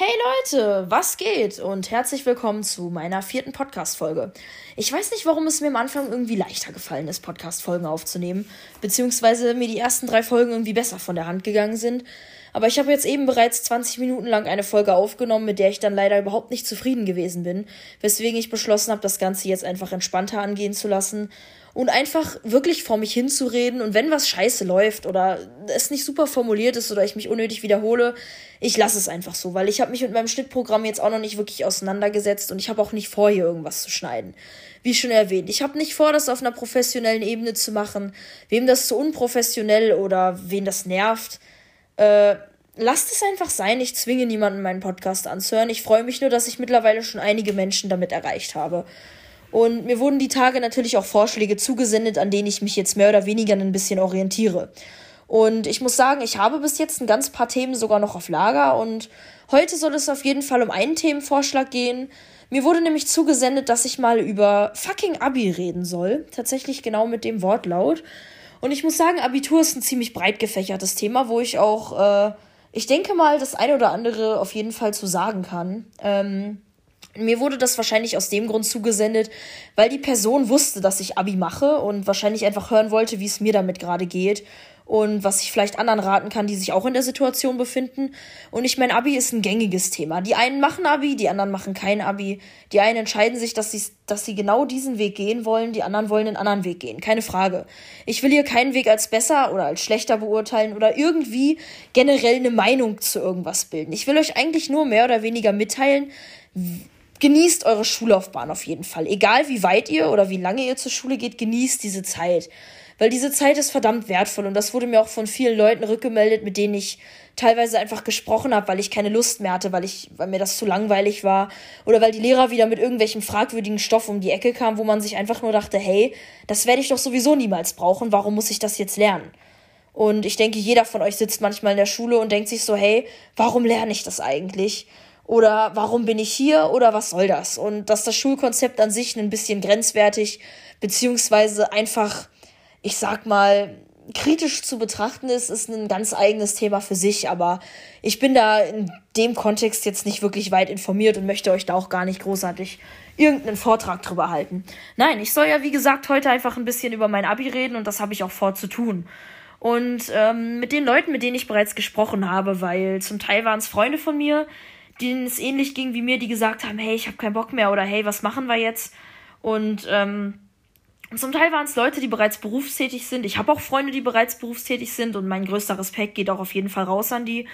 Hey Leute, was geht? Und herzlich willkommen zu meiner vierten Podcast-Folge. Ich weiß nicht, warum es mir am Anfang irgendwie leichter gefallen ist, Podcast-Folgen aufzunehmen, beziehungsweise mir die ersten drei Folgen irgendwie besser von der Hand gegangen sind. Aber ich habe jetzt eben bereits 20 Minuten lang eine Folge aufgenommen, mit der ich dann leider überhaupt nicht zufrieden gewesen bin, weswegen ich beschlossen habe, das Ganze jetzt einfach entspannter angehen zu lassen und einfach wirklich vor mich hinzureden. Und wenn was scheiße läuft oder es nicht super formuliert ist oder ich mich unnötig wiederhole, ich lasse es einfach so, weil ich habe mich mit meinem Schnittprogramm jetzt auch noch nicht wirklich auseinandergesetzt und ich habe auch nicht vor, hier irgendwas zu schneiden. Wie schon erwähnt, ich habe nicht vor, das auf einer professionellen Ebene zu machen. Wem das zu unprofessionell oder wen das nervt, äh, lasst es einfach sein. Ich zwinge niemanden, meinen Podcast anzuhören. Ich freue mich nur, dass ich mittlerweile schon einige Menschen damit erreicht habe. Und mir wurden die Tage natürlich auch Vorschläge zugesendet, an denen ich mich jetzt mehr oder weniger ein bisschen orientiere. Und ich muss sagen, ich habe bis jetzt ein ganz paar Themen sogar noch auf Lager und heute soll es auf jeden Fall um einen Themenvorschlag gehen. Mir wurde nämlich zugesendet, dass ich mal über fucking Abi reden soll. Tatsächlich genau mit dem Wortlaut. Und ich muss sagen, Abitur ist ein ziemlich breit gefächertes Thema, wo ich auch, äh, ich denke mal, das eine oder andere auf jeden Fall zu sagen kann. Ähm, mir wurde das wahrscheinlich aus dem Grund zugesendet, weil die Person wusste, dass ich Abi mache und wahrscheinlich einfach hören wollte, wie es mir damit gerade geht und was ich vielleicht anderen raten kann, die sich auch in der Situation befinden. Und ich meine, Abi ist ein gängiges Thema. Die einen machen Abi, die anderen machen kein Abi. Die einen entscheiden sich, dass sie, dass sie genau diesen Weg gehen wollen, die anderen wollen einen anderen Weg gehen. Keine Frage. Ich will hier keinen Weg als besser oder als schlechter beurteilen oder irgendwie generell eine Meinung zu irgendwas bilden. Ich will euch eigentlich nur mehr oder weniger mitteilen, genießt eure Schullaufbahn auf jeden Fall. Egal wie weit ihr oder wie lange ihr zur Schule geht, genießt diese Zeit. Weil diese Zeit ist verdammt wertvoll und das wurde mir auch von vielen Leuten rückgemeldet, mit denen ich teilweise einfach gesprochen habe, weil ich keine Lust mehr hatte, weil ich, weil mir das zu langweilig war oder weil die Lehrer wieder mit irgendwelchem fragwürdigen Stoff um die Ecke kamen, wo man sich einfach nur dachte, hey, das werde ich doch sowieso niemals brauchen, warum muss ich das jetzt lernen? Und ich denke, jeder von euch sitzt manchmal in der Schule und denkt sich so, hey, warum lerne ich das eigentlich? Oder warum bin ich hier? Oder was soll das? Und dass das Schulkonzept an sich ein bisschen grenzwertig, beziehungsweise einfach, ich sag mal, kritisch zu betrachten ist, ist ein ganz eigenes Thema für sich. Aber ich bin da in dem Kontext jetzt nicht wirklich weit informiert und möchte euch da auch gar nicht großartig irgendeinen Vortrag drüber halten. Nein, ich soll ja, wie gesagt, heute einfach ein bisschen über mein Abi reden und das habe ich auch vor zu tun. Und ähm, mit den Leuten, mit denen ich bereits gesprochen habe, weil zum Teil waren es Freunde von mir, denen es ähnlich ging wie mir, die gesagt haben, hey, ich habe keinen Bock mehr oder hey, was machen wir jetzt? Und ähm, zum Teil waren es Leute, die bereits berufstätig sind. Ich habe auch Freunde, die bereits berufstätig sind und mein größter Respekt geht auch auf jeden Fall raus an die,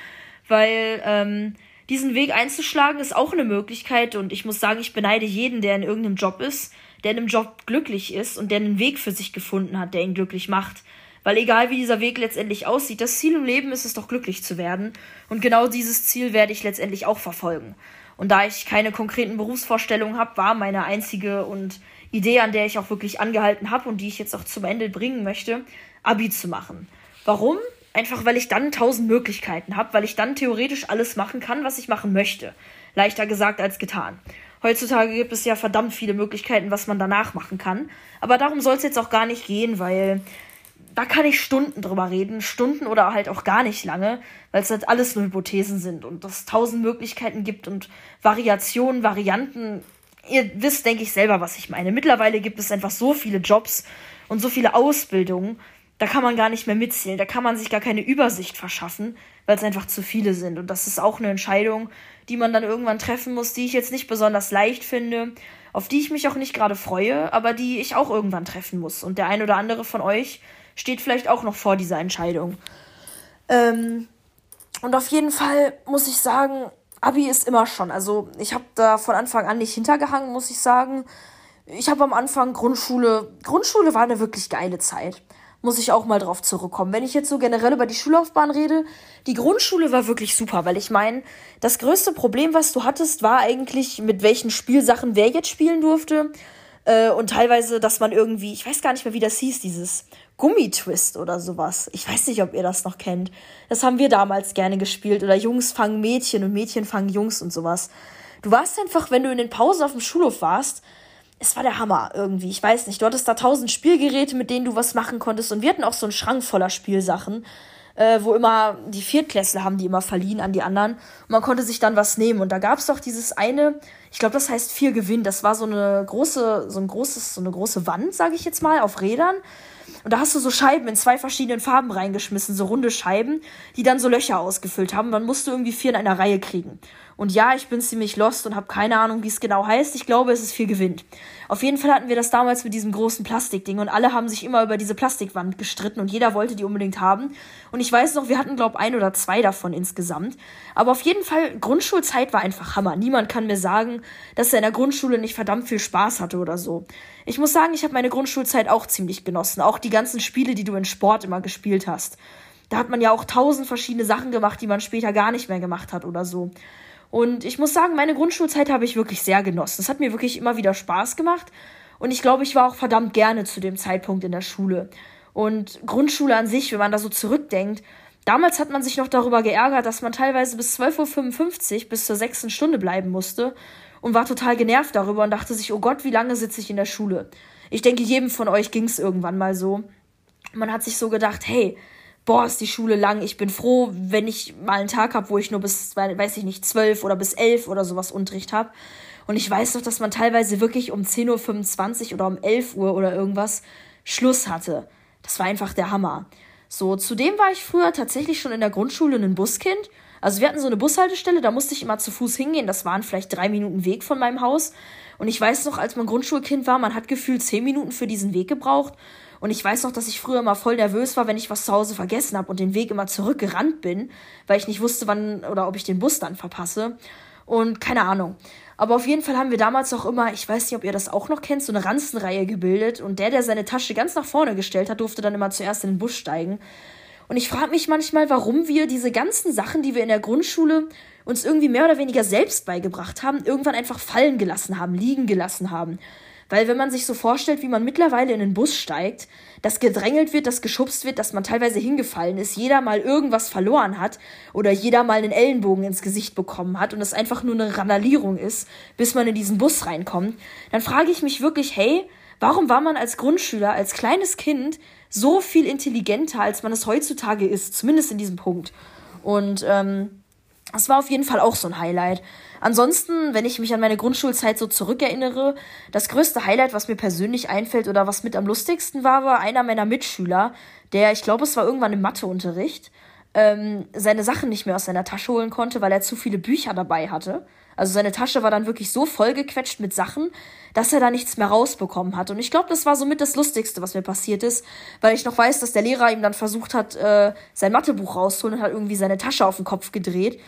weil ähm, diesen Weg einzuschlagen ist auch eine Möglichkeit und ich muss sagen, ich beneide jeden, der in irgendeinem Job ist, der in einem Job glücklich ist und der einen Weg für sich gefunden hat, der ihn glücklich macht. Weil egal wie dieser Weg letztendlich aussieht, das Ziel im Leben ist es doch glücklich zu werden. Und genau dieses Ziel werde ich letztendlich auch verfolgen. Und da ich keine konkreten Berufsvorstellungen habe, war meine einzige und Idee, an der ich auch wirklich angehalten habe und die ich jetzt auch zum Ende bringen möchte, Abi zu machen. Warum? Einfach weil ich dann tausend Möglichkeiten habe, weil ich dann theoretisch alles machen kann, was ich machen möchte. Leichter gesagt als getan. Heutzutage gibt es ja verdammt viele Möglichkeiten, was man danach machen kann. Aber darum soll es jetzt auch gar nicht gehen, weil da kann ich Stunden drüber reden, Stunden oder halt auch gar nicht lange, weil es halt alles nur Hypothesen sind und es tausend Möglichkeiten gibt und Variationen, Varianten. Ihr wisst, denke ich, selber, was ich meine. Mittlerweile gibt es einfach so viele Jobs und so viele Ausbildungen, da kann man gar nicht mehr mitzählen, da kann man sich gar keine Übersicht verschaffen, weil es einfach zu viele sind. Und das ist auch eine Entscheidung, die man dann irgendwann treffen muss, die ich jetzt nicht besonders leicht finde, auf die ich mich auch nicht gerade freue, aber die ich auch irgendwann treffen muss. Und der ein oder andere von euch steht vielleicht auch noch vor dieser Entscheidung. Ähm, und auf jeden Fall muss ich sagen, Abi ist immer schon. Also ich habe da von Anfang an nicht hintergehangen, muss ich sagen. Ich habe am Anfang Grundschule. Grundschule war eine wirklich geile Zeit. Muss ich auch mal drauf zurückkommen. Wenn ich jetzt so generell über die Schullaufbahn rede, die Grundschule war wirklich super, weil ich meine, das größte Problem, was du hattest, war eigentlich, mit welchen Spielsachen wer jetzt spielen durfte. Äh, und teilweise, dass man irgendwie, ich weiß gar nicht mehr, wie das hieß, dieses Gummitwist oder sowas. Ich weiß nicht, ob ihr das noch kennt. Das haben wir damals gerne gespielt. Oder Jungs fangen Mädchen und Mädchen fangen Jungs und sowas. Du warst einfach, wenn du in den Pausen auf dem Schulhof warst, es war der Hammer irgendwie. Ich weiß nicht. Du hattest da tausend Spielgeräte, mit denen du was machen konntest. Und wir hatten auch so einen Schrank voller Spielsachen. äh, wo immer die Viertklässler haben die immer verliehen an die anderen. Und man konnte sich dann was nehmen. Und da gab es doch dieses eine, ich glaube, das heißt Vier Gewinn. Das war so eine große, so ein großes, so eine große Wand, sage ich jetzt mal, auf Rädern. Und da hast du so Scheiben in zwei verschiedenen Farben reingeschmissen, so runde Scheiben, die dann so Löcher ausgefüllt haben. Man musste irgendwie vier in einer Reihe kriegen. Und ja, ich bin ziemlich lost und habe keine Ahnung, wie es genau heißt. Ich glaube, es ist viel gewinnt. Auf jeden Fall hatten wir das damals mit diesem großen Plastikding und alle haben sich immer über diese Plastikwand gestritten und jeder wollte die unbedingt haben. Und ich weiß noch, wir hatten, glaube ein oder zwei davon insgesamt. Aber auf jeden Fall, Grundschulzeit war einfach Hammer. Niemand kann mir sagen, dass er in der Grundschule nicht verdammt viel Spaß hatte oder so. Ich muss sagen, ich habe meine Grundschulzeit auch ziemlich genossen. Auch die ganzen Spiele, die du in Sport immer gespielt hast. Da hat man ja auch tausend verschiedene Sachen gemacht, die man später gar nicht mehr gemacht hat oder so. Und ich muss sagen, meine Grundschulzeit habe ich wirklich sehr genossen. Es hat mir wirklich immer wieder Spaß gemacht. Und ich glaube, ich war auch verdammt gerne zu dem Zeitpunkt in der Schule. Und Grundschule an sich, wenn man da so zurückdenkt, damals hat man sich noch darüber geärgert, dass man teilweise bis 12.55 Uhr bis zur sechsten Stunde bleiben musste und war total genervt darüber und dachte sich, oh Gott, wie lange sitze ich in der Schule? Ich denke, jedem von euch ging es irgendwann mal so. Man hat sich so gedacht, hey, boah, ist die Schule lang. Ich bin froh, wenn ich mal einen Tag habe, wo ich nur bis, weiß ich nicht, zwölf oder bis elf oder sowas Unterricht habe. Und ich weiß doch, dass man teilweise wirklich um 10.25 Uhr oder um 11 Uhr oder irgendwas Schluss hatte. Das war einfach der Hammer. So, zudem war ich früher tatsächlich schon in der Grundschule ein Buskind. Also wir hatten so eine Bushaltestelle, da musste ich immer zu Fuß hingehen. Das waren vielleicht drei Minuten Weg von meinem Haus. Und ich weiß noch, als man Grundschulkind war, man hat gefühlt zehn Minuten für diesen Weg gebraucht. Und ich weiß noch, dass ich früher immer voll nervös war, wenn ich was zu Hause vergessen habe und den Weg immer zurückgerannt bin, weil ich nicht wusste, wann oder ob ich den Bus dann verpasse. Und keine Ahnung. Aber auf jeden Fall haben wir damals auch immer, ich weiß nicht, ob ihr das auch noch kennt, so eine Ranzenreihe gebildet. Und der, der seine Tasche ganz nach vorne gestellt hat, durfte dann immer zuerst in den Bus steigen. Und ich frage mich manchmal, warum wir diese ganzen Sachen, die wir in der Grundschule uns irgendwie mehr oder weniger selbst beigebracht haben, irgendwann einfach fallen gelassen haben, liegen gelassen haben. Weil wenn man sich so vorstellt, wie man mittlerweile in den Bus steigt, dass gedrängelt wird, dass geschubst wird, dass man teilweise hingefallen ist, jeder mal irgendwas verloren hat oder jeder mal einen Ellenbogen ins Gesicht bekommen hat und es einfach nur eine Randalierung ist, bis man in diesen Bus reinkommt, dann frage ich mich wirklich, hey, warum war man als Grundschüler, als kleines Kind so viel intelligenter, als man es heutzutage ist, zumindest in diesem Punkt. Und ähm, das war auf jeden Fall auch so ein Highlight. Ansonsten, wenn ich mich an meine Grundschulzeit so zurückerinnere, das größte Highlight, was mir persönlich einfällt oder was mit am lustigsten war, war einer meiner Mitschüler, der, ich glaube, es war irgendwann im Matheunterricht, ähm, seine Sachen nicht mehr aus seiner Tasche holen konnte, weil er zu viele Bücher dabei hatte. Also seine Tasche war dann wirklich so vollgequetscht mit Sachen, dass er da nichts mehr rausbekommen hat. Und ich glaube, das war somit das Lustigste, was mir passiert ist, weil ich noch weiß, dass der Lehrer ihm dann versucht hat, äh, sein Mathebuch rauszuholen und hat irgendwie seine Tasche auf den Kopf gedreht.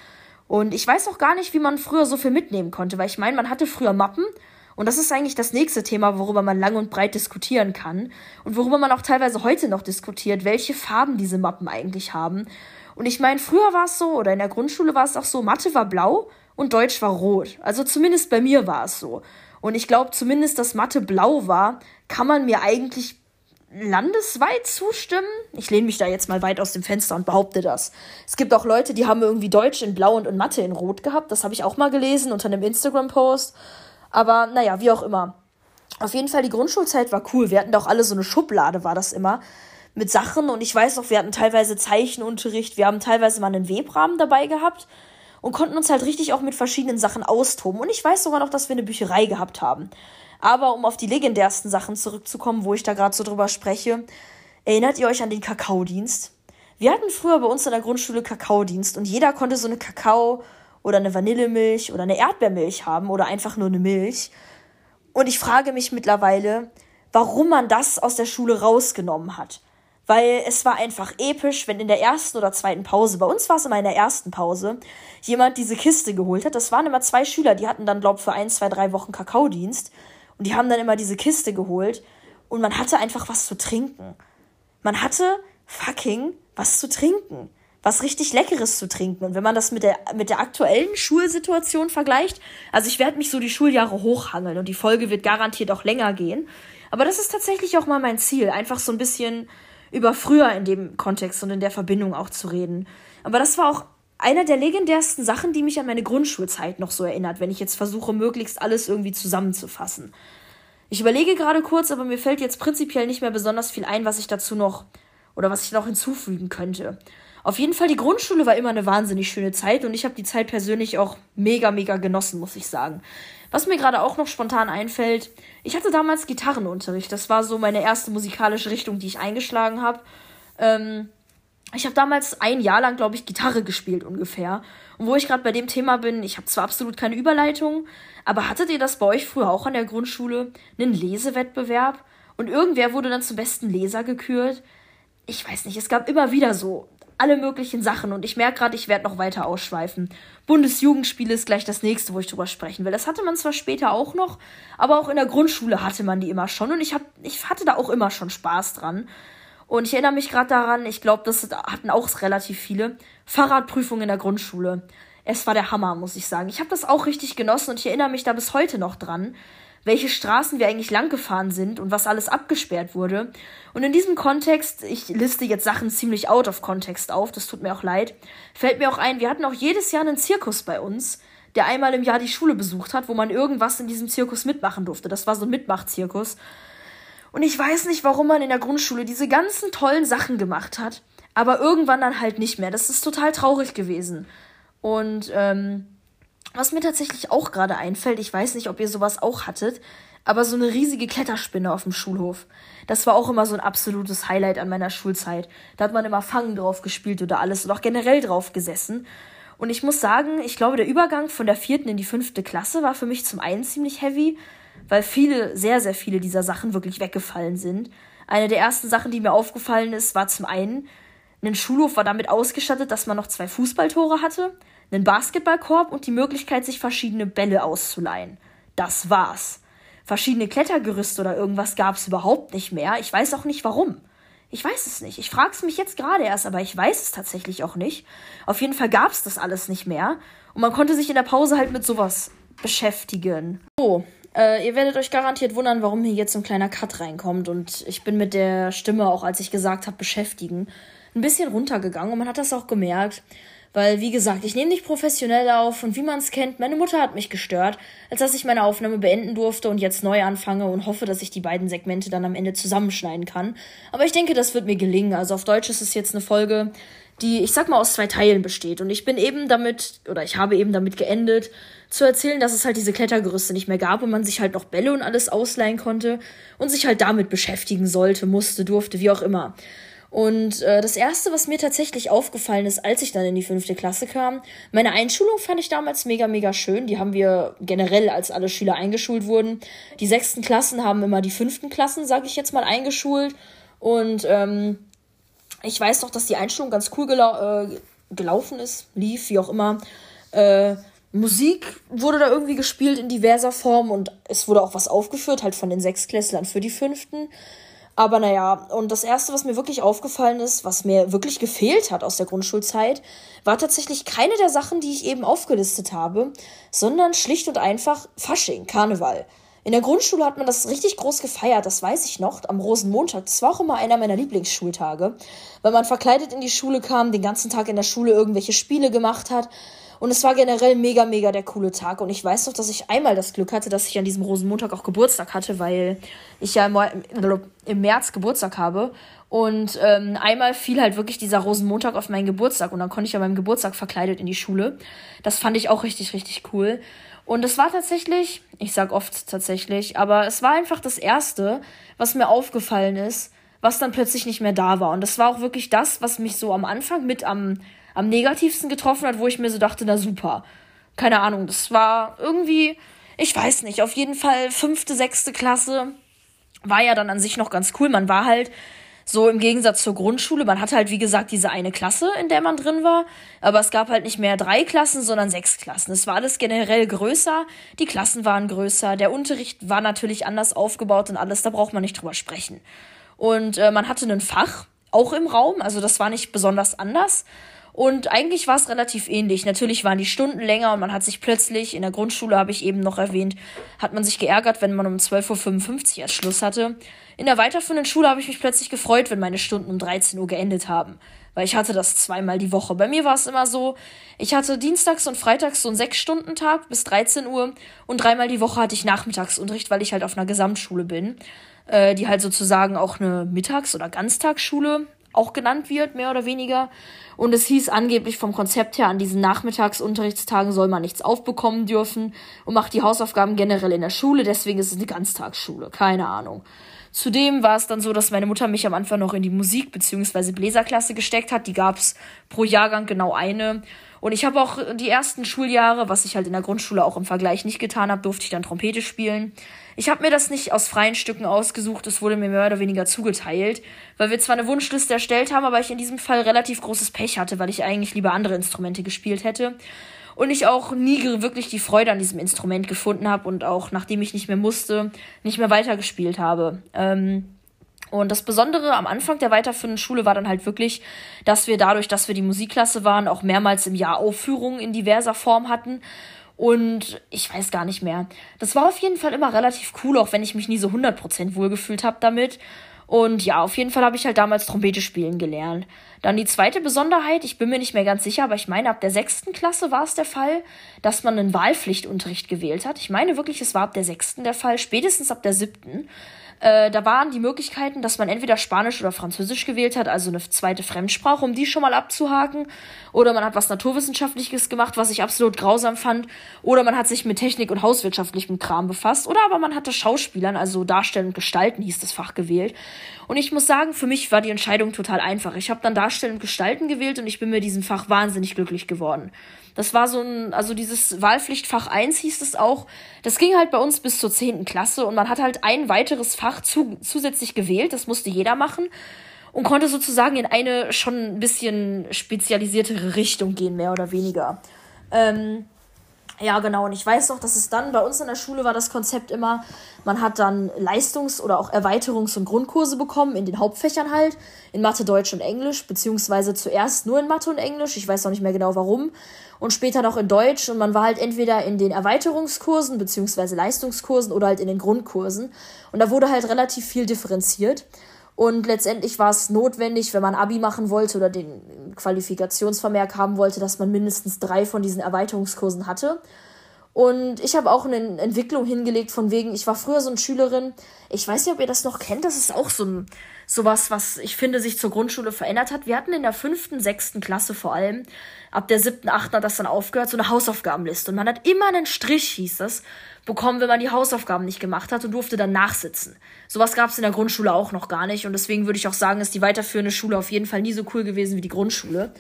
Und ich weiß auch gar nicht, wie man früher so viel mitnehmen konnte, weil ich meine, man hatte früher Mappen und das ist eigentlich das nächste Thema, worüber man lang und breit diskutieren kann und worüber man auch teilweise heute noch diskutiert, welche Farben diese Mappen eigentlich haben. Und ich meine, früher war es so, oder in der Grundschule war es auch so, Mathe war blau und Deutsch war rot. Also zumindest bei mir war es so. Und ich glaube, zumindest, dass Mathe blau war, kann man mir eigentlich landesweit zustimmen. Ich lehne mich da jetzt mal weit aus dem Fenster und behaupte das. Es gibt auch Leute, die haben irgendwie Deutsch in Blau und, und Mathe in Rot gehabt. Das habe ich auch mal gelesen unter einem Instagram-Post. Aber naja, wie auch immer. Auf jeden Fall, die Grundschulzeit war cool. Wir hatten da auch alle so eine Schublade, war das immer. Mit Sachen und ich weiß noch, wir hatten teilweise Zeichenunterricht. Wir haben teilweise mal einen Webrahmen dabei gehabt und konnten uns halt richtig auch mit verschiedenen Sachen austoben. Und ich weiß sogar noch, dass wir eine Bücherei gehabt haben. Aber um auf die legendärsten Sachen zurückzukommen, wo ich da gerade so drüber spreche, erinnert ihr euch an den Kakaodienst? Wir hatten früher bei uns in der Grundschule Kakaodienst und jeder konnte so eine Kakao oder eine Vanillemilch oder eine Erdbeermilch haben oder einfach nur eine Milch. Und ich frage mich mittlerweile, warum man das aus der Schule rausgenommen hat. Weil es war einfach episch, wenn in der ersten oder zweiten Pause, bei uns war es immer in der ersten Pause, jemand diese Kiste geholt hat. Das waren immer zwei Schüler, die hatten dann, glaub, für ein, zwei, drei Wochen Kakaodienst. Und die haben dann immer diese Kiste geholt und man hatte einfach was zu trinken. Man hatte fucking was zu trinken. Was richtig Leckeres zu trinken. Und wenn man das mit der, mit der aktuellen Schulsituation vergleicht, also ich werde mich so die Schuljahre hochhangeln und die Folge wird garantiert auch länger gehen. Aber das ist tatsächlich auch mal mein Ziel, einfach so ein bisschen über früher in dem Kontext und in der Verbindung auch zu reden. Aber das war auch einer der legendärsten Sachen, die mich an meine Grundschulzeit noch so erinnert, wenn ich jetzt versuche, möglichst alles irgendwie zusammenzufassen. Ich überlege gerade kurz, aber mir fällt jetzt prinzipiell nicht mehr besonders viel ein, was ich dazu noch oder was ich noch hinzufügen könnte. Auf jeden Fall, die Grundschule war immer eine wahnsinnig schöne Zeit und ich habe die Zeit persönlich auch mega, mega genossen, muss ich sagen. Was mir gerade auch noch spontan einfällt, ich hatte damals Gitarrenunterricht. Das war so meine erste musikalische Richtung, die ich eingeschlagen habe. Ähm, ich habe damals ein Jahr lang, glaube ich, Gitarre gespielt ungefähr. Und wo ich gerade bei dem Thema bin, ich habe zwar absolut keine Überleitung, aber hattet ihr das bei euch früher auch an der Grundschule? Einen Lesewettbewerb? Und irgendwer wurde dann zum besten Leser gekürt? Ich weiß nicht, es gab immer wieder so alle möglichen Sachen und ich merke gerade, ich werde noch weiter ausschweifen. Bundesjugendspiele ist gleich das nächste, wo ich drüber sprechen will. Das hatte man zwar später auch noch, aber auch in der Grundschule hatte man die immer schon und ich, hab, ich hatte da auch immer schon Spaß dran. Und ich erinnere mich gerade daran, ich glaube, das hatten auch relativ viele, Fahrradprüfungen in der Grundschule. Es war der Hammer, muss ich sagen. Ich habe das auch richtig genossen und ich erinnere mich da bis heute noch dran, welche Straßen wir eigentlich lang gefahren sind und was alles abgesperrt wurde. Und in diesem Kontext, ich liste jetzt Sachen ziemlich out of context auf, das tut mir auch leid, fällt mir auch ein, wir hatten auch jedes Jahr einen Zirkus bei uns, der einmal im Jahr die Schule besucht hat, wo man irgendwas in diesem Zirkus mitmachen durfte. Das war so ein Mitmachzirkus. Und ich weiß nicht, warum man in der Grundschule diese ganzen tollen Sachen gemacht hat, aber irgendwann dann halt nicht mehr. Das ist total traurig gewesen. Und ähm, was mir tatsächlich auch gerade einfällt, ich weiß nicht, ob ihr sowas auch hattet, aber so eine riesige Kletterspinne auf dem Schulhof. Das war auch immer so ein absolutes Highlight an meiner Schulzeit. Da hat man immer Fangen drauf gespielt oder alles und auch generell drauf gesessen. Und ich muss sagen, ich glaube, der Übergang von der vierten in die fünfte Klasse war für mich zum einen ziemlich heavy, weil viele, sehr, sehr viele dieser Sachen wirklich weggefallen sind. Eine der ersten Sachen, die mir aufgefallen ist, war zum einen, ein Schulhof war damit ausgestattet, dass man noch zwei Fußballtore hatte, einen Basketballkorb und die Möglichkeit, sich verschiedene Bälle auszuleihen. Das war's. Verschiedene Klettergerüste oder irgendwas gab's überhaupt nicht mehr. Ich weiß auch nicht warum. Ich weiß es nicht. Ich frag's mich jetzt gerade erst, aber ich weiß es tatsächlich auch nicht. Auf jeden Fall gab's das alles nicht mehr. Und man konnte sich in der Pause halt mit sowas beschäftigen. So, äh, ihr werdet euch garantiert wundern, warum hier jetzt ein kleiner Cut reinkommt. Und ich bin mit der Stimme, auch als ich gesagt habe, beschäftigen, ein bisschen runtergegangen. Und man hat das auch gemerkt. Weil, wie gesagt, ich nehme nicht professionell auf und wie man es kennt, meine Mutter hat mich gestört, als dass ich meine Aufnahme beenden durfte und jetzt neu anfange und hoffe, dass ich die beiden Segmente dann am Ende zusammenschneiden kann. Aber ich denke, das wird mir gelingen. Also auf Deutsch ist es jetzt eine Folge, die, ich sag mal, aus zwei Teilen besteht. Und ich bin eben damit, oder ich habe eben damit geendet, zu erzählen, dass es halt diese Klettergerüste nicht mehr gab und man sich halt noch Bälle und alles ausleihen konnte und sich halt damit beschäftigen sollte, musste, durfte, wie auch immer. Und äh, das Erste, was mir tatsächlich aufgefallen ist, als ich dann in die fünfte Klasse kam, meine Einschulung fand ich damals mega, mega schön. Die haben wir generell, als alle Schüler eingeschult wurden. Die sechsten Klassen haben immer die fünften Klassen, sag ich jetzt mal, eingeschult. Und ähm, ich weiß noch, dass die Einstellung ganz cool gelau äh, gelaufen ist, lief, wie auch immer. Äh, Musik wurde da irgendwie gespielt in diverser Form und es wurde auch was aufgeführt, halt von den Sechsklässlern für die Fünften. Aber naja, und das Erste, was mir wirklich aufgefallen ist, was mir wirklich gefehlt hat aus der Grundschulzeit, war tatsächlich keine der Sachen, die ich eben aufgelistet habe, sondern schlicht und einfach Fasching, Karneval. In der Grundschule hat man das richtig groß gefeiert, das weiß ich noch, am Rosenmontag. Das war auch immer einer meiner Lieblingsschultage, weil man verkleidet in die Schule kam, den ganzen Tag in der Schule irgendwelche Spiele gemacht hat. Und es war generell mega, mega der coole Tag. Und ich weiß noch, dass ich einmal das Glück hatte, dass ich an diesem Rosenmontag auch Geburtstag hatte, weil ich ja im März Geburtstag habe. Und ähm, einmal fiel halt wirklich dieser Rosenmontag auf meinen Geburtstag und dann konnte ich an meinem Geburtstag verkleidet in die Schule. Das fand ich auch richtig, richtig cool. Und es war tatsächlich, ich sag oft tatsächlich, aber es war einfach das Erste, was mir aufgefallen ist, was dann plötzlich nicht mehr da war. Und das war auch wirklich das, was mich so am Anfang mit am, am negativsten getroffen hat, wo ich mir so dachte, na super. Keine Ahnung, das war irgendwie, ich weiß nicht, auf jeden Fall fünfte, sechste Klasse war ja dann an sich noch ganz cool. Man war halt so im Gegensatz zur Grundschule, man hatte halt, wie gesagt, diese eine Klasse, in der man drin war. Aber es gab halt nicht mehr drei Klassen, sondern sechs Klassen. Es war alles generell größer. Die Klassen waren größer. Der Unterricht war natürlich anders aufgebaut und alles. Da braucht man nicht drüber sprechen. Und äh, man hatte ein Fach, auch im Raum. Also das war nicht besonders anders. Und eigentlich war es relativ ähnlich. Natürlich waren die Stunden länger und man hat sich plötzlich, in der Grundschule habe ich eben noch erwähnt, hat man sich geärgert, wenn man um 12.55 Uhr erst Schluss hatte. In der weiterführenden Schule habe ich mich plötzlich gefreut, wenn meine Stunden um 13 Uhr geendet haben. Weil ich hatte das zweimal die Woche. Bei mir war es immer so, ich hatte dienstags und freitags so einen Sechs-Stunden-Tag bis 13 Uhr und dreimal die Woche hatte ich Nachmittagsunterricht, weil ich halt auf einer Gesamtschule bin, äh, die halt sozusagen auch eine Mittags- oder Ganztagsschule auch genannt wird, mehr oder weniger. Und es hieß angeblich vom Konzept her, an diesen Nachmittagsunterrichtstagen soll man nichts aufbekommen dürfen und macht die Hausaufgaben generell in der Schule, deswegen ist es eine Ganztagsschule, keine Ahnung. Zudem war es dann so, dass meine Mutter mich am Anfang noch in die Musik- bzw. Bläserklasse gesteckt hat. Die gab es pro Jahrgang genau eine. Und ich habe auch die ersten Schuljahre, was ich halt in der Grundschule auch im Vergleich nicht getan habe, durfte ich dann Trompete spielen. Ich habe mir das nicht aus freien Stücken ausgesucht, es wurde mir mehr oder weniger zugeteilt, weil wir zwar eine Wunschliste erstellt haben, aber ich in diesem Fall relativ großes Pech hatte, weil ich eigentlich lieber andere Instrumente gespielt hätte. Und ich auch nie wirklich die Freude an diesem Instrument gefunden habe und auch nachdem ich nicht mehr musste, nicht mehr weitergespielt habe. Ähm, und das Besondere am Anfang der weiterführenden Schule war dann halt wirklich, dass wir dadurch, dass wir die Musikklasse waren, auch mehrmals im Jahr Aufführungen in diverser Form hatten. Und ich weiß gar nicht mehr. Das war auf jeden Fall immer relativ cool, auch wenn ich mich nie so 100% wohlgefühlt habe damit. Und ja, auf jeden Fall habe ich halt damals Trompete spielen gelernt. Dann die zweite Besonderheit, ich bin mir nicht mehr ganz sicher, aber ich meine, ab der sechsten Klasse war es der Fall, dass man einen Wahlpflichtunterricht gewählt hat. Ich meine wirklich, es war ab der sechsten der Fall, spätestens ab der siebten. Äh, da waren die Möglichkeiten, dass man entweder Spanisch oder Französisch gewählt hat, also eine zweite Fremdsprache, um die schon mal abzuhaken. Oder man hat was Naturwissenschaftliches gemacht, was ich absolut grausam fand. Oder man hat sich mit Technik und hauswirtschaftlichem Kram befasst. Oder aber man hatte Schauspielern, also Darstellen und Gestalten hieß das Fach gewählt. Und ich muss sagen, für mich war die Entscheidung total einfach. Ich habe dann Darstellen und Gestalten gewählt und ich bin mir diesem Fach wahnsinnig glücklich geworden. Das war so ein, also dieses Wahlpflichtfach 1 hieß es auch. Das ging halt bei uns bis zur 10. Klasse und man hat halt ein weiteres Fach zu, zusätzlich gewählt. Das musste jeder machen und konnte sozusagen in eine schon ein bisschen spezialisiertere Richtung gehen, mehr oder weniger. Ähm, ja, genau. Und ich weiß noch, dass es dann bei uns in der Schule war das Konzept immer, man hat dann Leistungs- oder auch Erweiterungs- und Grundkurse bekommen in den Hauptfächern halt, in Mathe, Deutsch und Englisch, beziehungsweise zuerst nur in Mathe und Englisch. Ich weiß noch nicht mehr genau warum. Und später noch in Deutsch. Und man war halt entweder in den Erweiterungskursen, beziehungsweise Leistungskursen oder halt in den Grundkursen. Und da wurde halt relativ viel differenziert. Und letztendlich war es notwendig, wenn man Abi machen wollte oder den Qualifikationsvermerk haben wollte, dass man mindestens drei von diesen Erweiterungskursen hatte. Und ich habe auch eine Entwicklung hingelegt von wegen, ich war früher so eine Schülerin, ich weiß nicht, ob ihr das noch kennt, das ist auch so ein sowas, was ich finde, sich zur Grundschule verändert hat. Wir hatten in der fünften, sechsten Klasse vor allem, ab der siebten, achten hat das dann aufgehört, so eine Hausaufgabenliste. Und man hat immer einen Strich, hieß das, bekommen, wenn man die Hausaufgaben nicht gemacht hat und durfte dann nachsitzen. Sowas gab es in der Grundschule auch noch gar nicht. Und deswegen würde ich auch sagen, ist die weiterführende Schule auf jeden Fall nie so cool gewesen wie die Grundschule.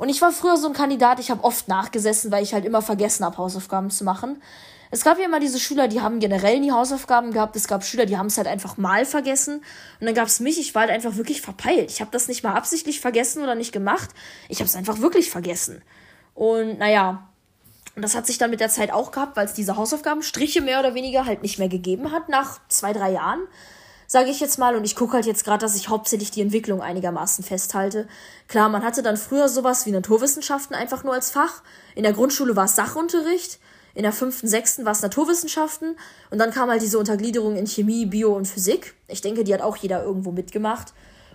Und ich war früher so ein Kandidat, ich habe oft nachgesessen, weil ich halt immer vergessen habe, Hausaufgaben zu machen. Es gab ja immer diese Schüler, die haben generell nie Hausaufgaben gehabt. Es gab Schüler, die haben es halt einfach mal vergessen. Und dann gab es mich, ich war halt einfach wirklich verpeilt. Ich habe das nicht mal absichtlich vergessen oder nicht gemacht. Ich habe es einfach wirklich vergessen. Und naja, und das hat sich dann mit der Zeit auch gehabt, weil es diese Hausaufgabenstriche mehr oder weniger halt nicht mehr gegeben hat nach zwei, drei Jahren sage ich jetzt mal. Und ich gucke halt jetzt gerade, dass ich hauptsächlich die Entwicklung einigermaßen festhalte. Klar, man hatte dann früher sowas wie Naturwissenschaften einfach nur als Fach. In der Grundschule war es Sachunterricht. In der fünften, sechsten war es Naturwissenschaften und dann kam halt diese Untergliederung in Chemie, Bio und Physik. Ich denke, die hat auch jeder irgendwo mitgemacht.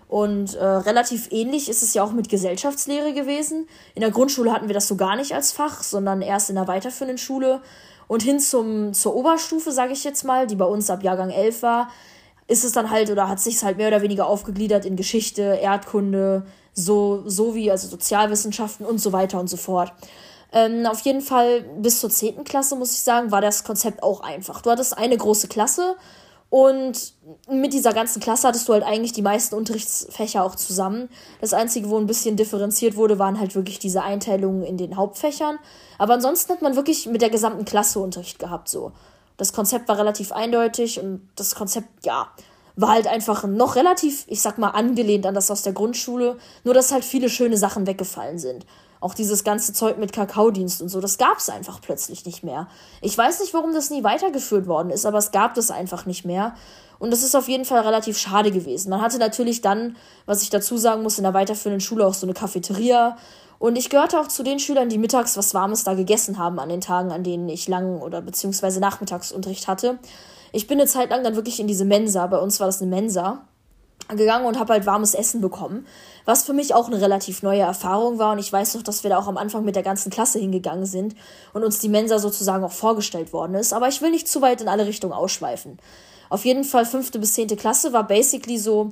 Und äh, relativ ähnlich ist es ja auch mit Gesellschaftslehre gewesen. In der Grundschule hatten wir das so gar nicht als Fach, sondern erst in der weiterführenden Schule. Und hin zum, zur Oberstufe, sage ich jetzt mal, die bei uns ab Jahrgang 11 war, ist es dann halt oder hat sich halt mehr oder weniger aufgegliedert in Geschichte, Erdkunde, so, so wie also Sozialwissenschaften und so weiter und so fort. Ähm, auf jeden Fall bis zur 10. Klasse, muss ich sagen, war das Konzept auch einfach. Du hattest eine große Klasse und mit dieser ganzen Klasse hattest du halt eigentlich die meisten Unterrichtsfächer auch zusammen. Das Einzige, wo ein bisschen differenziert wurde, waren halt wirklich diese Einteilungen in den Hauptfächern. Aber ansonsten hat man wirklich mit der gesamten Klasse Unterricht gehabt, so. Das Konzept war relativ eindeutig und das Konzept, ja, war halt einfach noch relativ, ich sag mal, angelehnt an das aus der Grundschule, nur dass halt viele schöne Sachen weggefallen sind. Auch dieses ganze Zeug mit Kakaodienst und so, das gab es einfach plötzlich nicht mehr. Ich weiß nicht, warum das nie weitergeführt worden ist, aber es gab das einfach nicht mehr. Und das ist auf jeden Fall relativ schade gewesen. Man hatte natürlich dann, was ich dazu sagen muss, in der weiterführenden Schule auch so eine Cafeteria. Und ich gehörte auch zu den Schülern, die mittags was Warmes da gegessen haben an den Tagen, an denen ich lang oder beziehungsweise Nachmittagsunterricht hatte. Ich bin eine Zeit lang dann wirklich in diese Mensa, bei uns war das eine Mensa, gegangen und habe halt warmes Essen bekommen was für mich auch eine relativ neue Erfahrung war. Und ich weiß noch, dass wir da auch am Anfang mit der ganzen Klasse hingegangen sind und uns die Mensa sozusagen auch vorgestellt worden ist. Aber ich will nicht zu weit in alle Richtungen ausschweifen. Auf jeden Fall fünfte bis zehnte Klasse war basically so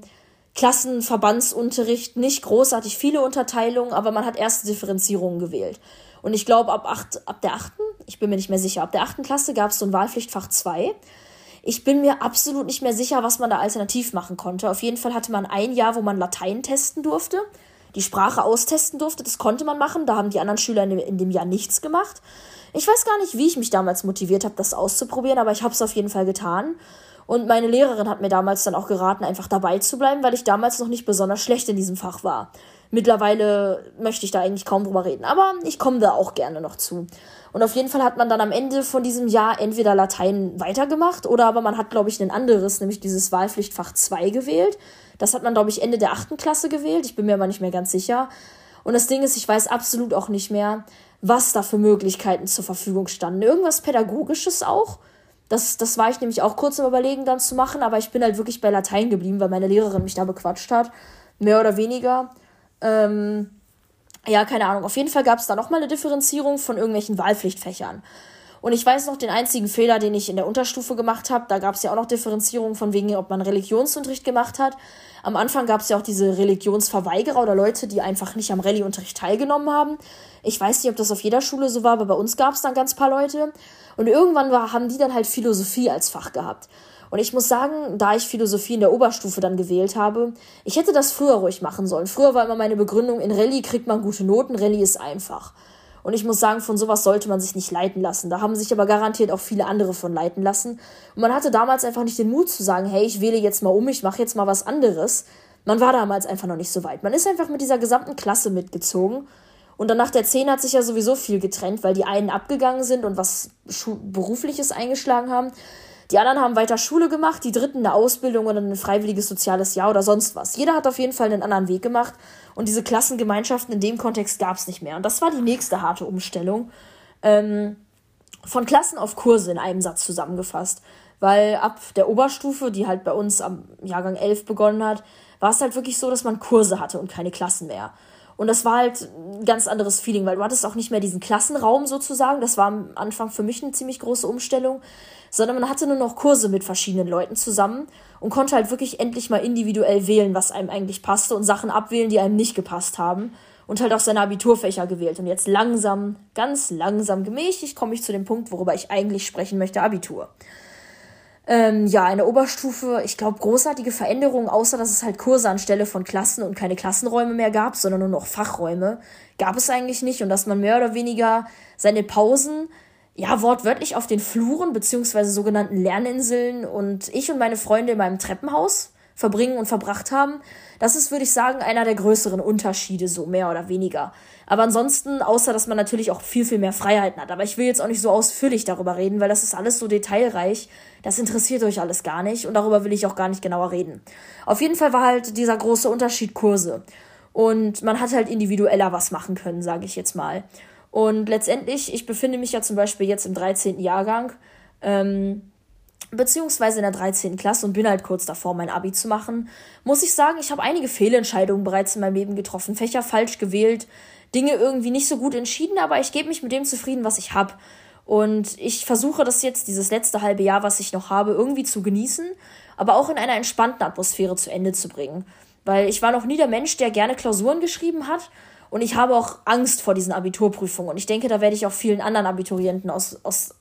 Klassenverbandsunterricht, nicht großartig viele Unterteilungen, aber man hat erste Differenzierungen gewählt. Und ich glaube, ab, ab der achten, ich bin mir nicht mehr sicher, ab der achten Klasse gab es so ein Wahlpflichtfach 2. Ich bin mir absolut nicht mehr sicher, was man da alternativ machen konnte. Auf jeden Fall hatte man ein Jahr, wo man Latein testen durfte, die Sprache austesten durfte. Das konnte man machen. Da haben die anderen Schüler in dem, in dem Jahr nichts gemacht. Ich weiß gar nicht, wie ich mich damals motiviert habe, das auszuprobieren, aber ich habe es auf jeden Fall getan. Und meine Lehrerin hat mir damals dann auch geraten, einfach dabei zu bleiben, weil ich damals noch nicht besonders schlecht in diesem Fach war. Mittlerweile möchte ich da eigentlich kaum drüber reden, aber ich komme da auch gerne noch zu. Und auf jeden Fall hat man dann am Ende von diesem Jahr entweder Latein weitergemacht oder aber man hat, glaube ich, ein anderes, nämlich dieses Wahlpflichtfach 2 gewählt. Das hat man, glaube ich, Ende der achten Klasse gewählt. Ich bin mir aber nicht mehr ganz sicher. Und das Ding ist, ich weiß absolut auch nicht mehr, was da für Möglichkeiten zur Verfügung standen. Irgendwas Pädagogisches auch. Das, das war ich nämlich auch kurz im Überlegen dann zu machen, aber ich bin halt wirklich bei Latein geblieben, weil meine Lehrerin mich da bequatscht hat. Mehr oder weniger. Ähm, ja, keine Ahnung. Auf jeden Fall gab es da nochmal eine Differenzierung von irgendwelchen Wahlpflichtfächern. Und ich weiß noch den einzigen Fehler, den ich in der Unterstufe gemacht habe. Da gab es ja auch noch Differenzierung von wegen, ob man Religionsunterricht gemacht hat. Am Anfang gab es ja auch diese Religionsverweigerer oder Leute, die einfach nicht am Rallye-Unterricht teilgenommen haben. Ich weiß nicht, ob das auf jeder Schule so war, aber bei uns gab es dann ganz paar Leute. Und irgendwann war, haben die dann halt Philosophie als Fach gehabt. Und ich muss sagen, da ich Philosophie in der Oberstufe dann gewählt habe, ich hätte das früher ruhig machen sollen. Früher war immer meine Begründung, in Rallye kriegt man gute Noten, Rallye ist einfach. Und ich muss sagen, von sowas sollte man sich nicht leiten lassen. Da haben sich aber garantiert auch viele andere von leiten lassen. Und man hatte damals einfach nicht den Mut zu sagen, hey, ich wähle jetzt mal um, ich mache jetzt mal was anderes. Man war damals einfach noch nicht so weit. Man ist einfach mit dieser gesamten Klasse mitgezogen. Und dann nach der 10 hat sich ja sowieso viel getrennt, weil die einen abgegangen sind und was berufliches eingeschlagen haben. Die anderen haben weiter Schule gemacht, die dritten eine Ausbildung oder ein freiwilliges soziales Jahr oder sonst was. Jeder hat auf jeden Fall einen anderen Weg gemacht und diese Klassengemeinschaften in dem Kontext gab es nicht mehr. Und das war die nächste harte Umstellung. Ähm, von Klassen auf Kurse in einem Satz zusammengefasst. Weil ab der Oberstufe, die halt bei uns am Jahrgang 11 begonnen hat, war es halt wirklich so, dass man Kurse hatte und keine Klassen mehr. Und das war halt ein ganz anderes Feeling, weil du hattest auch nicht mehr diesen Klassenraum sozusagen. Das war am Anfang für mich eine ziemlich große Umstellung sondern man hatte nur noch Kurse mit verschiedenen Leuten zusammen und konnte halt wirklich endlich mal individuell wählen, was einem eigentlich passte und Sachen abwählen, die einem nicht gepasst haben und halt auch seine Abiturfächer gewählt. Und jetzt langsam, ganz langsam gemächlich komme ich zu dem Punkt, worüber ich eigentlich sprechen möchte, Abitur. Ähm, ja, in der Oberstufe, ich glaube, großartige Veränderungen, außer dass es halt Kurse anstelle von Klassen und keine Klassenräume mehr gab, sondern nur noch Fachräume, gab es eigentlich nicht. Und dass man mehr oder weniger seine Pausen ja, wortwörtlich auf den Fluren beziehungsweise sogenannten Lerninseln und ich und meine Freunde in meinem Treppenhaus verbringen und verbracht haben. Das ist, würde ich sagen, einer der größeren Unterschiede, so mehr oder weniger. Aber ansonsten, außer dass man natürlich auch viel, viel mehr Freiheiten hat. Aber ich will jetzt auch nicht so ausführlich darüber reden, weil das ist alles so detailreich. Das interessiert euch alles gar nicht und darüber will ich auch gar nicht genauer reden. Auf jeden Fall war halt dieser große Unterschied Kurse. Und man hat halt individueller was machen können, sage ich jetzt mal. Und letztendlich, ich befinde mich ja zum Beispiel jetzt im 13. Jahrgang, ähm, beziehungsweise in der 13. Klasse und bin halt kurz davor, mein Abi zu machen, muss ich sagen, ich habe einige Fehlentscheidungen bereits in meinem Leben getroffen, Fächer falsch gewählt, Dinge irgendwie nicht so gut entschieden, aber ich gebe mich mit dem zufrieden, was ich habe. Und ich versuche das jetzt, dieses letzte halbe Jahr, was ich noch habe, irgendwie zu genießen, aber auch in einer entspannten Atmosphäre zu Ende zu bringen. Weil ich war noch nie der Mensch, der gerne Klausuren geschrieben hat und ich habe auch Angst vor diesen Abiturprüfungen. Und ich denke, da werde ich auch vielen anderen Abiturienten aus, aus,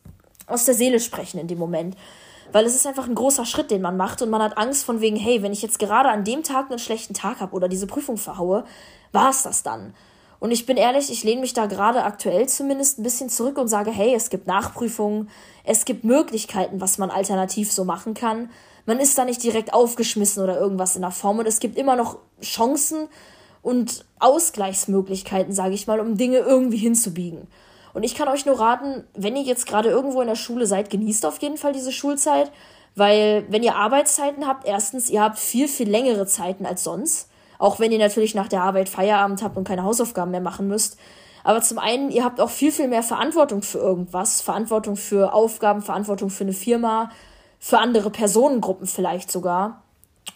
aus der Seele sprechen in dem Moment. Weil es ist einfach ein großer Schritt, den man macht. Und man hat Angst von wegen, hey, wenn ich jetzt gerade an dem Tag einen schlechten Tag habe oder diese Prüfung verhaue, war es das dann. Und ich bin ehrlich, ich lehne mich da gerade aktuell zumindest ein bisschen zurück und sage, hey, es gibt Nachprüfungen, es gibt Möglichkeiten, was man alternativ so machen kann. Man ist da nicht direkt aufgeschmissen oder irgendwas in der Form und es gibt immer noch Chancen, und Ausgleichsmöglichkeiten, sage ich mal, um Dinge irgendwie hinzubiegen. Und ich kann euch nur raten, wenn ihr jetzt gerade irgendwo in der Schule seid, genießt auf jeden Fall diese Schulzeit, weil wenn ihr Arbeitszeiten habt, erstens, ihr habt viel, viel längere Zeiten als sonst, auch wenn ihr natürlich nach der Arbeit Feierabend habt und keine Hausaufgaben mehr machen müsst. Aber zum einen, ihr habt auch viel, viel mehr Verantwortung für irgendwas, Verantwortung für Aufgaben, Verantwortung für eine Firma, für andere Personengruppen vielleicht sogar.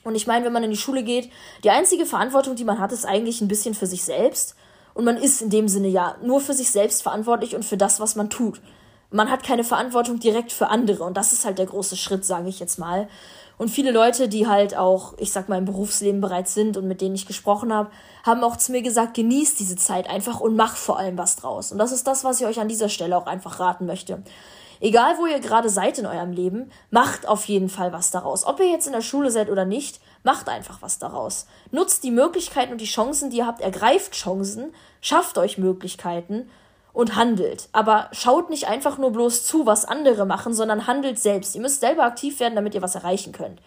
Und ich meine, wenn man in die Schule geht, die einzige Verantwortung, die man hat, ist eigentlich ein bisschen für sich selbst. Und man ist in dem Sinne ja nur für sich selbst verantwortlich und für das, was man tut. Man hat keine Verantwortung direkt für andere und das ist halt der große Schritt, sage ich jetzt mal. Und viele Leute, die halt auch, ich sag mal, im Berufsleben bereits sind und mit denen ich gesprochen habe, haben auch zu mir gesagt, genießt diese Zeit einfach und mach vor allem was draus. Und das ist das, was ich euch an dieser Stelle auch einfach raten möchte. Egal, wo ihr gerade seid in eurem Leben, macht auf jeden Fall was daraus. Ob ihr jetzt in der Schule seid oder nicht, macht einfach was daraus. Nutzt die Möglichkeiten und die Chancen, die ihr habt, ergreift Chancen, schafft euch Möglichkeiten und handelt. Aber schaut nicht einfach nur bloß zu, was andere machen, sondern handelt selbst. Ihr müsst selber aktiv werden, damit ihr was erreichen könnt.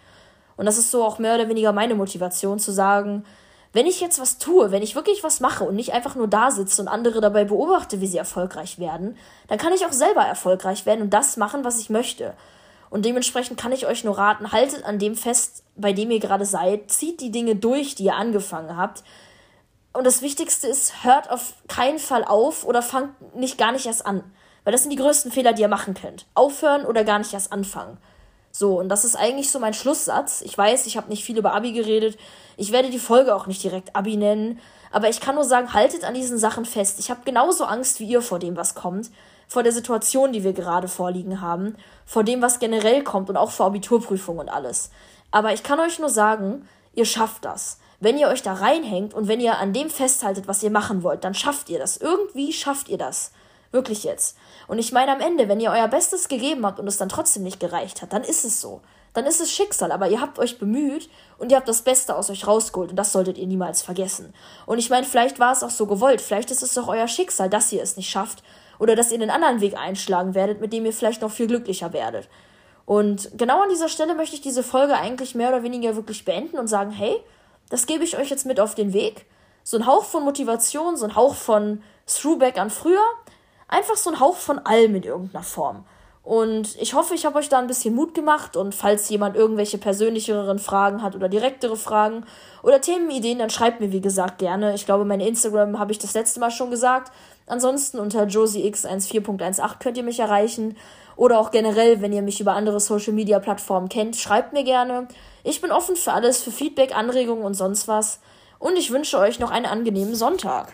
Und das ist so auch mehr oder weniger meine Motivation zu sagen, wenn ich jetzt was tue, wenn ich wirklich was mache und nicht einfach nur da sitze und andere dabei beobachte, wie sie erfolgreich werden, dann kann ich auch selber erfolgreich werden und das machen, was ich möchte. Und dementsprechend kann ich euch nur raten, haltet an dem fest, bei dem ihr gerade seid, zieht die Dinge durch, die ihr angefangen habt, und das Wichtigste ist, hört auf keinen Fall auf oder fangt nicht gar nicht erst an. Weil das sind die größten Fehler, die ihr machen könnt. Aufhören oder gar nicht erst anfangen. So, und das ist eigentlich so mein Schlusssatz. Ich weiß, ich habe nicht viel über Abi geredet. Ich werde die Folge auch nicht direkt Abi nennen. Aber ich kann nur sagen, haltet an diesen Sachen fest. Ich habe genauso Angst wie ihr vor dem, was kommt. Vor der Situation, die wir gerade vorliegen haben. Vor dem, was generell kommt und auch vor Abiturprüfungen und alles. Aber ich kann euch nur sagen, ihr schafft das. Wenn ihr euch da reinhängt und wenn ihr an dem festhaltet, was ihr machen wollt, dann schafft ihr das. Irgendwie schafft ihr das. Wirklich jetzt. Und ich meine am Ende, wenn ihr euer Bestes gegeben habt und es dann trotzdem nicht gereicht hat, dann ist es so. Dann ist es Schicksal, aber ihr habt euch bemüht und ihr habt das Beste aus euch rausgeholt und das solltet ihr niemals vergessen. Und ich meine, vielleicht war es auch so gewollt, vielleicht ist es doch euer Schicksal, dass ihr es nicht schafft oder dass ihr einen anderen Weg einschlagen werdet, mit dem ihr vielleicht noch viel glücklicher werdet. Und genau an dieser Stelle möchte ich diese Folge eigentlich mehr oder weniger wirklich beenden und sagen, hey, das gebe ich euch jetzt mit auf den Weg. So ein Hauch von Motivation, so ein Hauch von Throwback an früher. Einfach so ein Hauch von allem in irgendeiner Form. Und ich hoffe, ich habe euch da ein bisschen Mut gemacht. Und falls jemand irgendwelche persönlicheren Fragen hat oder direktere Fragen oder Themenideen, dann schreibt mir, wie gesagt, gerne. Ich glaube, meine Instagram habe ich das letzte Mal schon gesagt. Ansonsten unter josiex14.18 könnt ihr mich erreichen. Oder auch generell, wenn ihr mich über andere Social Media Plattformen kennt, schreibt mir gerne. Ich bin offen für alles, für Feedback, Anregungen und sonst was. Und ich wünsche euch noch einen angenehmen Sonntag.